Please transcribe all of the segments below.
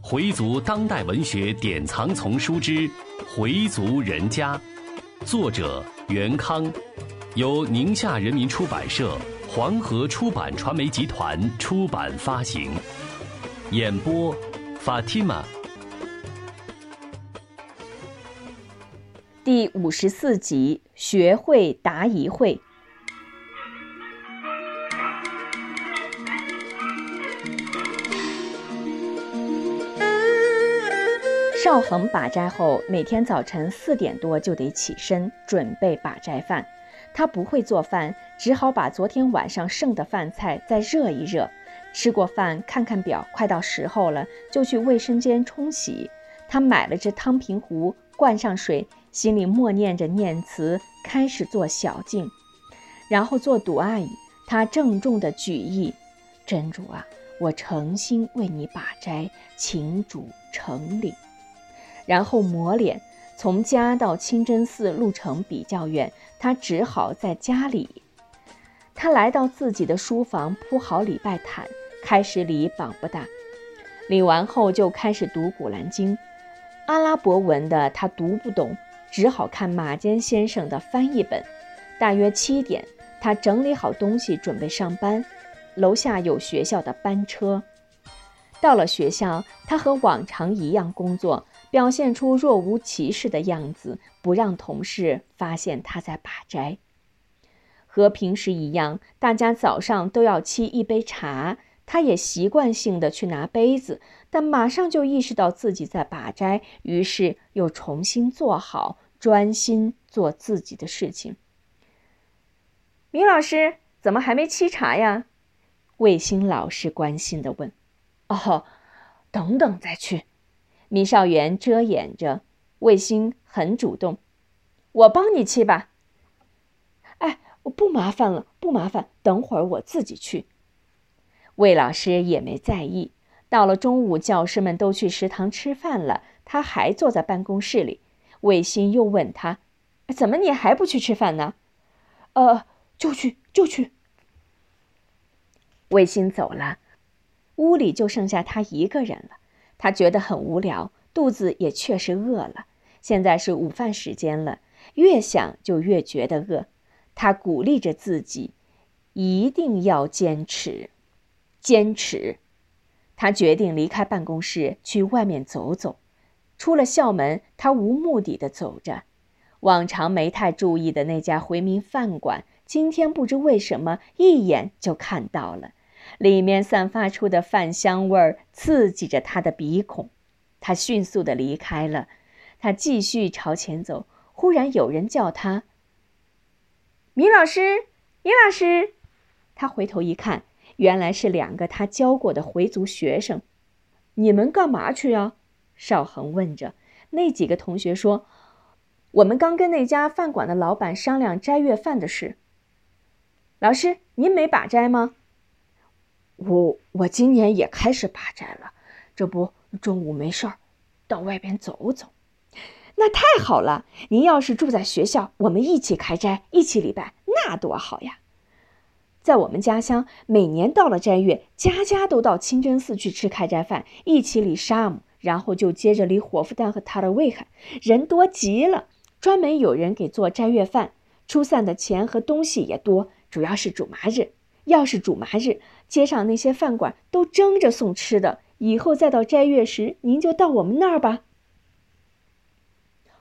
回族当代文学典藏丛书之《回族人家》，作者袁康，由宁夏人民出版社、黄河出版传媒集团出版发行。演播：Fatima。第五十四集：学会答疑会。道恒把斋后，每天早晨四点多就得起身准备把斋饭。他不会做饭，只好把昨天晚上剩的饭菜再热一热。吃过饭，看看表，快到时候了，就去卫生间冲洗。他买了只汤瓶壶，灌上水，心里默念着念词，开始做小静，然后做赌阿姨。他郑重地举意：“真主啊，我诚心为你把斋，请主成礼。”然后抹脸，从家到清真寺路程比较远，他只好在家里。他来到自己的书房，铺好礼拜毯，开始礼绑不大。礼完后就开始读《古兰经》，阿拉伯文的他读不懂，只好看马坚先生的翻译本。大约七点，他整理好东西准备上班，楼下有学校的班车。到了学校，他和往常一样工作。表现出若无其事的样子，不让同事发现他在把斋。和平时一样，大家早上都要沏一杯茶，他也习惯性的去拿杯子，但马上就意识到自己在把斋，于是又重新坐好，专心做自己的事情。明老师怎么还没沏茶呀？卫星老师关心的问。哦，等等再去。米少元遮掩着，卫星很主动，我帮你去吧。哎，我不麻烦了，不麻烦，等会儿我自己去。魏老师也没在意。到了中午，教师们都去食堂吃饭了，他还坐在办公室里。卫星又问他：“怎么你还不去吃饭呢？”“呃，就去，就去。”卫星走了，屋里就剩下他一个人了。他觉得很无聊，肚子也确实饿了。现在是午饭时间了，越想就越觉得饿。他鼓励着自己，一定要坚持，坚持。他决定离开办公室，去外面走走。出了校门，他无目的的走着。往常没太注意的那家回民饭馆，今天不知为什么一眼就看到了。里面散发出的饭香味儿刺激着他的鼻孔，他迅速地离开了。他继续朝前走，忽然有人叫他：“米老师，米老师！”他回头一看，原来是两个他教过的回族学生。“你们干嘛去呀？”邵恒问着。那几个同学说：“我们刚跟那家饭馆的老板商量斋月饭的事。”老师，您没把斋吗？我我今年也开始拔斋了，这不中午没事儿，到外边走走，那太好了。您要是住在学校，我们一起开斋，一起礼拜，那多好呀！在我们家乡，每年到了斋月，家家都到清真寺去吃开斋饭，一起礼沙姆，然后就接着礼火夫丹和塔的卫海，人多极了。专门有人给做斋月饭，出散的钱和东西也多，主要是主麻日。要是主麻日，街上那些饭馆都争着送吃的。以后再到斋月时，您就到我们那儿吧。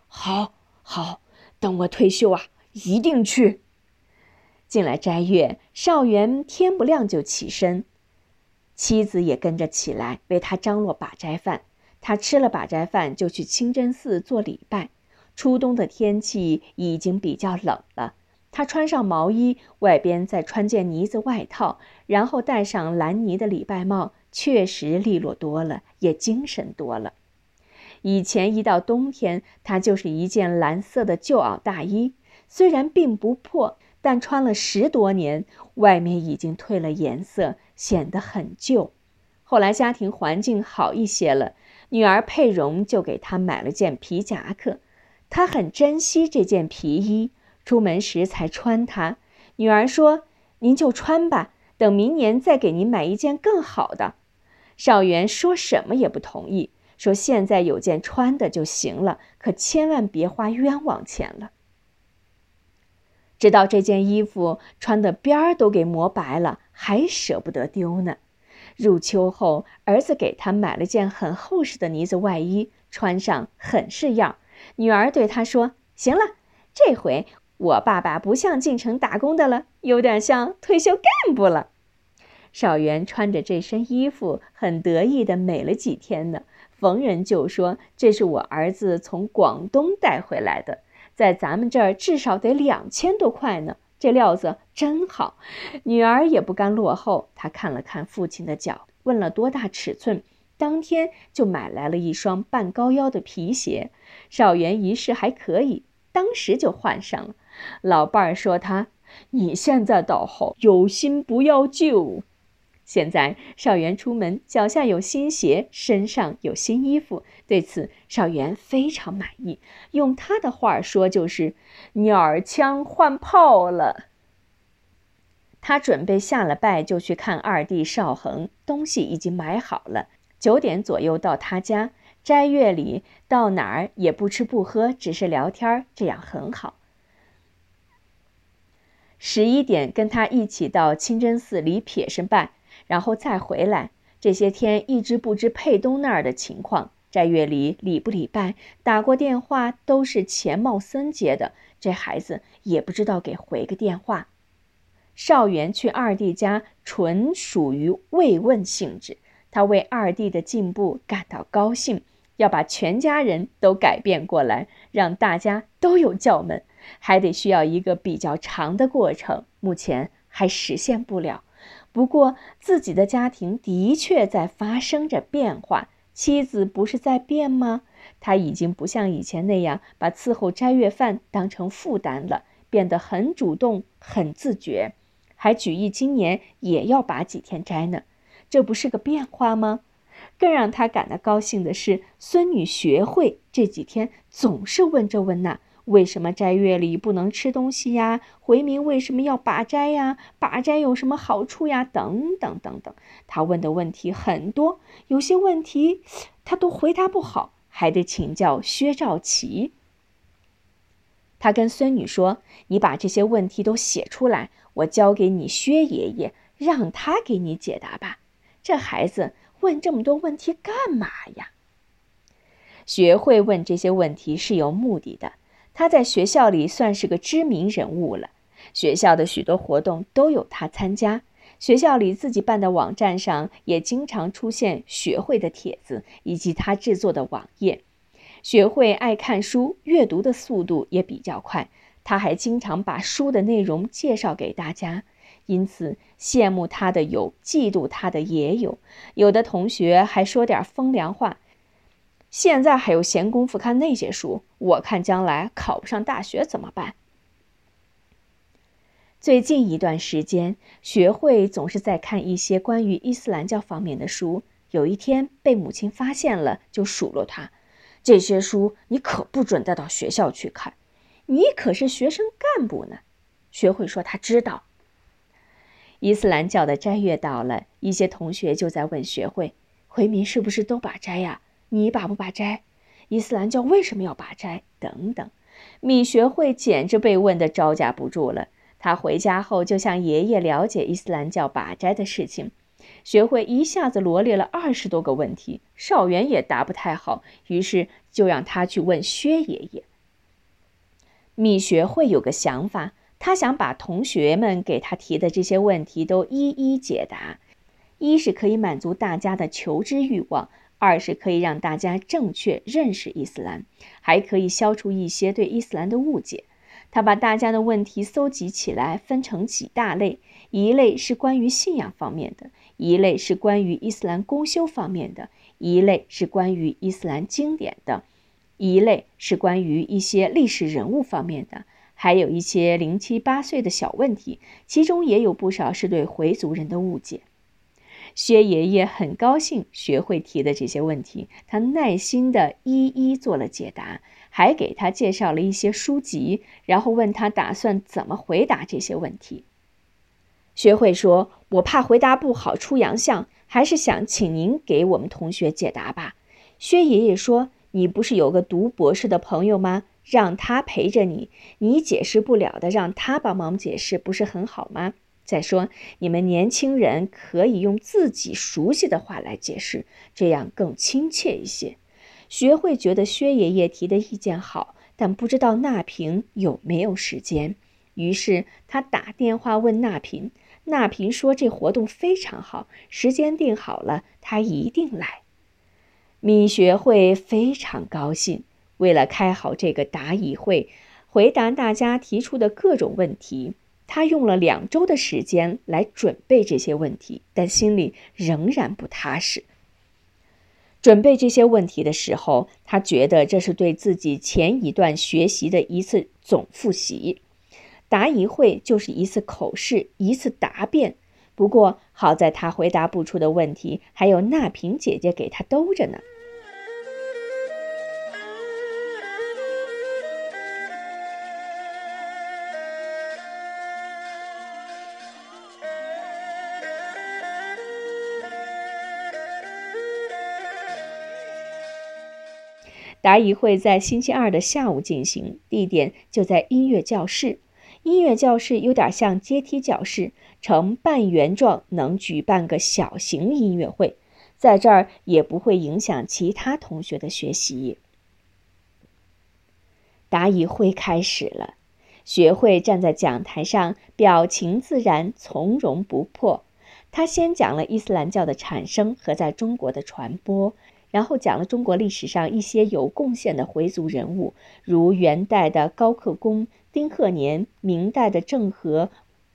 好，好，等我退休啊，一定去。进来斋月，少元天不亮就起身，妻子也跟着起来为他张罗把斋饭。他吃了把斋饭，就去清真寺做礼拜。初冬的天气已经比较冷了。他穿上毛衣，外边再穿件呢子外套，然后戴上蓝呢的礼拜帽，确实利落多了，也精神多了。以前一到冬天，他就是一件蓝色的旧袄大衣，虽然并不破，但穿了十多年，外面已经褪了颜色，显得很旧。后来家庭环境好一些了，女儿佩蓉就给他买了件皮夹克，他很珍惜这件皮衣。出门时才穿它，女儿说：“您就穿吧，等明年再给您买一件更好的。”少元说什么也不同意，说现在有件穿的就行了，可千万别花冤枉钱了。直到这件衣服穿的边儿都给磨白了，还舍不得丢呢。入秋后，儿子给他买了件很厚实的呢子外衣，穿上很是样。女儿对他说：“行了，这回我爸爸不像进城打工的了，有点像退休干部了。”少元穿着这身衣服，很得意的美了几天呢。逢人就说：“这是我儿子从广东带回来的，在咱们这儿至少得两千多块呢。这料子真好。”女儿也不甘落后，她看了看父亲的脚，问了多大尺寸，当天就买来了一双半高腰的皮鞋。少元一试还可以，当时就换上了。老伴儿说他：“你现在倒好，有新不要旧。”现在少元出门，脚下有新鞋，身上有新衣服，对此少元非常满意。用他的话说，就是“鸟枪换炮了”。他准备下了拜就去看二弟少恒，东西已经买好了。九点左右到他家，斋月里到哪儿也不吃不喝，只是聊天，这样很好。十一点跟他一起到清真寺里撇身拜。然后再回来，这些天一直不知佩东那儿的情况。斋月里礼不礼拜，打过电话都是钱茂森接的，这孩子也不知道给回个电话。少元去二弟家，纯属于慰问性质。他为二弟的进步感到高兴，要把全家人都改变过来，让大家都有教门，还得需要一个比较长的过程，目前还实现不了。不过，自己的家庭的确在发生着变化。妻子不是在变吗？他已经不像以前那样把伺候斋月饭当成负担了，变得很主动、很自觉，还举意今年也要把几天斋呢。这不是个变化吗？更让他感到高兴的是，孙女学会这几天总是问这问那。为什么斋月里不能吃东西呀？回民为什么要把斋呀？把斋有什么好处呀？等等等等，他问的问题很多，有些问题他都回答不好，还得请教薛兆琪。他跟孙女说：“你把这些问题都写出来，我交给你薛爷爷，让他给你解答吧。这孩子问这么多问题干嘛呀？”学会问这些问题是有目的的。他在学校里算是个知名人物了，学校的许多活动都有他参加，学校里自己办的网站上也经常出现学会的帖子以及他制作的网页。学会爱看书，阅读的速度也比较快，他还经常把书的内容介绍给大家，因此羡慕他的有，嫉妒他的也有，有的同学还说点风凉话。现在还有闲工夫看那些书？我看将来考不上大学怎么办？最近一段时间，学会总是在看一些关于伊斯兰教方面的书。有一天被母亲发现了，就数落他：“这些书你可不准带到学校去看，你可是学生干部呢。”学会说他知道。伊斯兰教的斋月到了，一些同学就在问学会：“回民是不是都把斋呀？”你把不把斋？伊斯兰教为什么要把斋？等等，米学会简直被问得招架不住了。他回家后就向爷爷了解伊斯兰教把斋的事情。学会一下子罗列了二十多个问题，少元也答不太好，于是就让他去问薛爷爷。米学会有个想法，他想把同学们给他提的这些问题都一一解答，一是可以满足大家的求知欲望。二是可以让大家正确认识伊斯兰，还可以消除一些对伊斯兰的误解。他把大家的问题搜集起来，分成几大类：一类是关于信仰方面的，一类是关于伊斯兰公修方面的，一类是关于伊斯兰经典的，一类是关于一些历史人物方面的，还有一些零七八碎的小问题，其中也有不少是对回族人的误解。薛爷爷很高兴学会提的这些问题，他耐心地一一做了解答，还给他介绍了一些书籍，然后问他打算怎么回答这些问题。学会说：“我怕回答不好出洋相，还是想请您给我们同学解答吧。”薛爷爷说：“你不是有个读博士的朋友吗？让他陪着你，你解释不了的，让他帮忙解释，不是很好吗？再说，你们年轻人可以用自己熟悉的话来解释，这样更亲切一些。”学会觉得薛爷爷提的意见好，但不知道那平有没有时间。于是他打电话问那平，那平说这活动非常好，时间定好了，他一定来。米学会非常高兴。为了开好这个答疑会，回答大家提出的各种问题，他用了两周的时间来准备这些问题，但心里仍然不踏实。准备这些问题的时候，他觉得这是对自己前一段学习的一次总复习。答疑会就是一次口试，一次答辩。不过好在他回答不出的问题，还有那平姐姐给他兜着呢。答疑会在星期二的下午进行，地点就在音乐教室。音乐教室有点像阶梯教室，呈半圆状，能举办个小型音乐会，在这儿也不会影响其他同学的学习。答疑会开始了，学会站在讲台上，表情自然，从容不迫。他先讲了伊斯兰教的产生和在中国的传播。然后讲了中国历史上一些有贡献的回族人物，如元代的高克恭、丁鹤年，明代的郑和、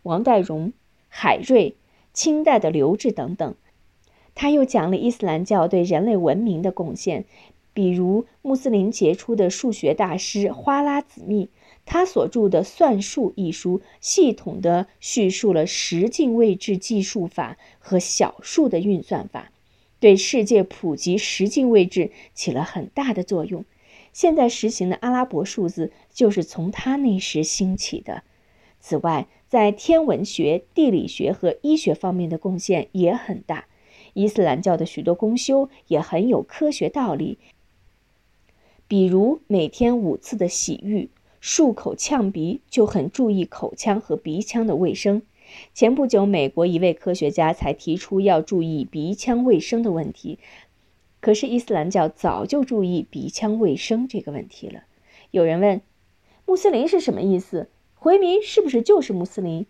王代荣、海瑞，清代的刘志等等。他又讲了伊斯兰教对人类文明的贡献，比如穆斯林杰出的数学大师花剌子密，他所著的《算术》一书，系统地叙述了十进位制计数法和小数的运算法。对世界普及十进位制起了很大的作用。现在实行的阿拉伯数字就是从他那时兴起的。此外，在天文学、地理学和医学方面的贡献也很大。伊斯兰教的许多公修也很有科学道理，比如每天五次的洗浴、漱口呛鼻，就很注意口腔和鼻腔的卫生。前不久，美国一位科学家才提出要注意鼻腔卫生的问题，可是伊斯兰教早就注意鼻腔卫生这个问题了。有人问：“穆斯林是什么意思？回民是不是就是穆斯林？”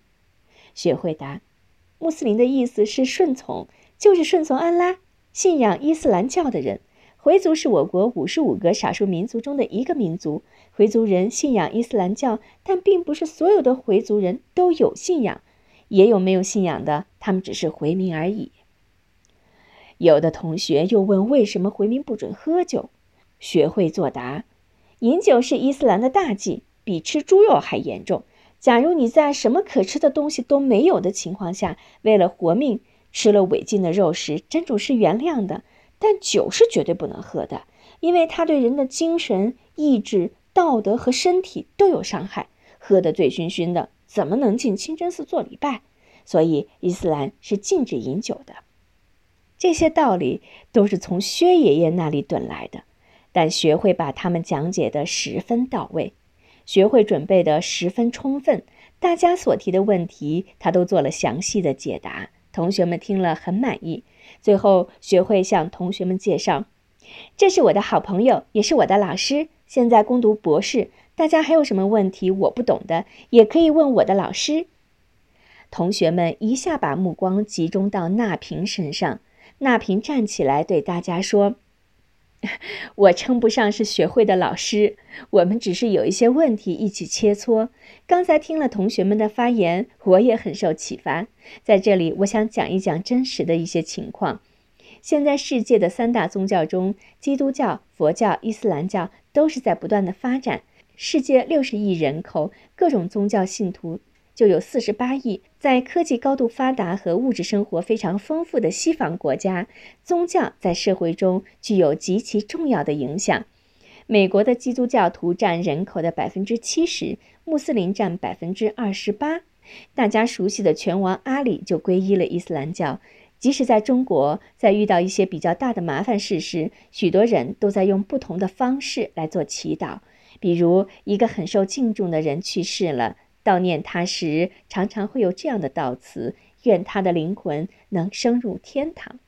雪回答：“穆斯林的意思是顺从，就是顺从安拉，信仰伊斯兰教的人。回族是我国五十五个少数民族中的一个民族，回族人信仰伊斯兰教，但并不是所有的回族人都有信仰。”也有没有信仰的，他们只是回民而已。有的同学又问：为什么回民不准喝酒？学会作答：饮酒是伊斯兰的大忌，比吃猪肉还严重。假如你在什么可吃的东西都没有的情况下，为了活命吃了违禁的肉食，真主是原谅的。但酒是绝对不能喝的，因为它对人的精神、意志、道德和身体都有伤害。喝得醉醺醺的。怎么能进清真寺做礼拜？所以伊斯兰是禁止饮酒的。这些道理都是从薛爷爷那里得来的，但学会把他们讲解的十分到位，学会准备的十分充分，大家所提的问题他都做了详细的解答，同学们听了很满意。最后，学会向同学们介绍：“这是我的好朋友，也是我的老师，现在攻读博士。”大家还有什么问题我不懂的，也可以问我的老师。同学们一下把目光集中到那平身上。那平站起来对大家说：“ 我称不上是学会的老师，我们只是有一些问题一起切磋。刚才听了同学们的发言，我也很受启发。在这里，我想讲一讲真实的一些情况。现在世界的三大宗教中，基督教、佛教、伊斯兰教都是在不断的发展。”世界六十亿人口，各种宗教信徒就有四十八亿。在科技高度发达和物质生活非常丰富的西方国家，宗教在社会中具有极其重要的影响。美国的基督教徒占人口的百分之七十，穆斯林占百分之二十八。大家熟悉的拳王阿里就皈依了伊斯兰教。即使在中国，在遇到一些比较大的麻烦事时，许多人都在用不同的方式来做祈祷。比如，一个很受敬重的人去世了，悼念他时，常常会有这样的悼词：“愿他的灵魂能升入天堂。”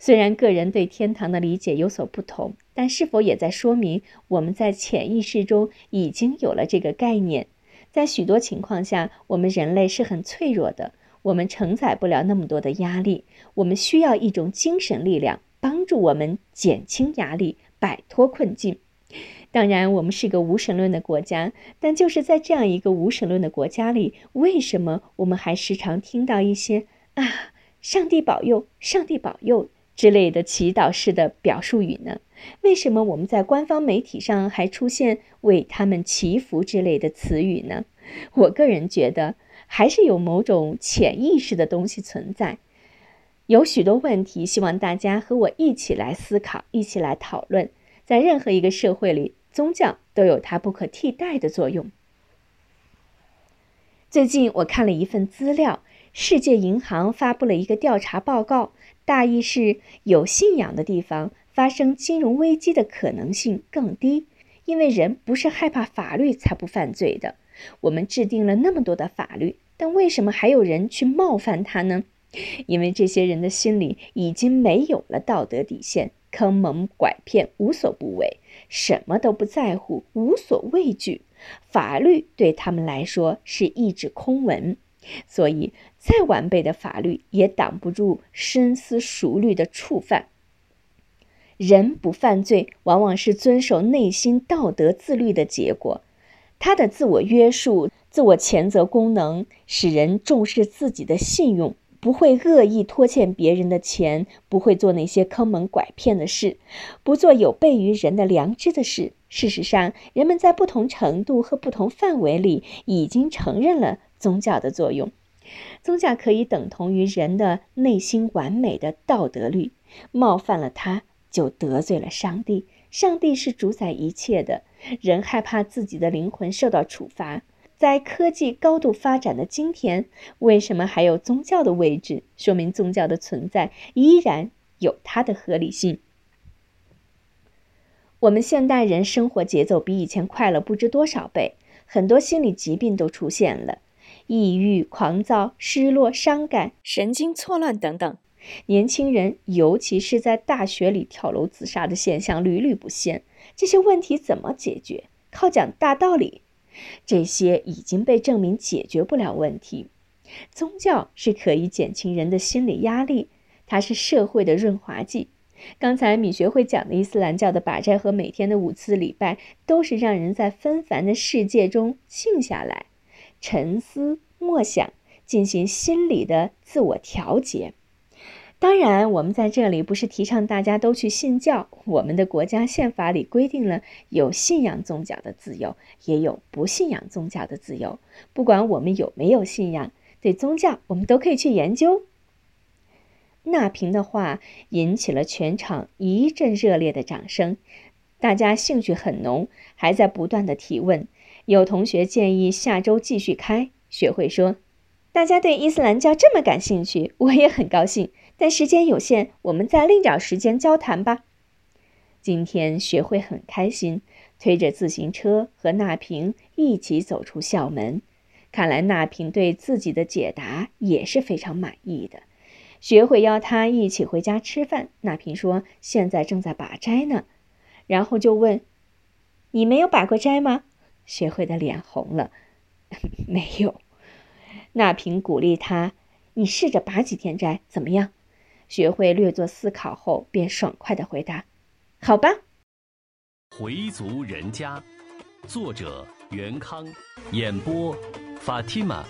虽然个人对天堂的理解有所不同，但是否也在说明我们在潜意识中已经有了这个概念？在许多情况下，我们人类是很脆弱的，我们承载不了那么多的压力，我们需要一种精神力量帮助我们减轻压力，摆脱困境。当然，我们是个无神论的国家，但就是在这样一个无神论的国家里，为什么我们还时常听到一些“啊，上帝保佑，上帝保佑”？之类的祈祷式的表述语呢？为什么我们在官方媒体上还出现为他们祈福之类的词语呢？我个人觉得，还是有某种潜意识的东西存在。有许多问题，希望大家和我一起来思考，一起来讨论。在任何一个社会里，宗教都有它不可替代的作用。最近我看了一份资料，世界银行发布了一个调查报告。大意是有信仰的地方发生金融危机的可能性更低，因为人不是害怕法律才不犯罪的。我们制定了那么多的法律，但为什么还有人去冒犯它呢？因为这些人的心里已经没有了道德底线，坑蒙拐骗无所不为，什么都不在乎，无所畏惧。法律对他们来说是一纸空文。所以，再完备的法律也挡不住深思熟虑的触犯。人不犯罪，往往是遵守内心道德自律的结果。他的自我约束、自我谴责功能，使人重视自己的信用，不会恶意拖欠别人的钱，不会做那些坑蒙拐骗的事，不做有悖于人的良知的事。事实上，人们在不同程度和不同范围里已经承认了。宗教的作用，宗教可以等同于人的内心完美的道德律，冒犯了他就得罪了上帝。上帝是主宰一切的，人害怕自己的灵魂受到处罚。在科技高度发展的今天，为什么还有宗教的位置？说明宗教的存在依然有它的合理性。我们现代人生活节奏比以前快了不知多少倍，很多心理疾病都出现了。抑郁、狂躁、失落、伤感、神经错乱等等，年轻人尤其是在大学里跳楼自杀的现象屡屡不鲜。这些问题怎么解决？靠讲大道理？这些已经被证明解决不了问题。宗教是可以减轻人的心理压力，它是社会的润滑剂。刚才米学会讲的伊斯兰教的把斋和每天的五次礼拜，都是让人在纷繁的世界中静下来。沉思默想，进行心理的自我调节。当然，我们在这里不是提倡大家都去信教。我们的国家宪法里规定了有信仰宗教的自由，也有不信仰宗教的自由。不管我们有没有信仰，对宗教我们都可以去研究。那平的话引起了全场一阵热烈的掌声，大家兴趣很浓，还在不断的提问。有同学建议下周继续开学会，说：“大家对伊斯兰教这么感兴趣，我也很高兴。但时间有限，我们再另找时间交谈吧。”今天学会很开心，推着自行车和那平一起走出校门。看来那平对自己的解答也是非常满意的。学会邀他一起回家吃饭，那平说：“现在正在把斋呢。”然后就问：“你没有把过斋吗？”学会的脸红了，没有。那平鼓励他：“你试着拔几天斋，怎么样？”学会略作思考后，便爽快地回答：“好吧。”回族人家，作者袁康，演播法蒂玛。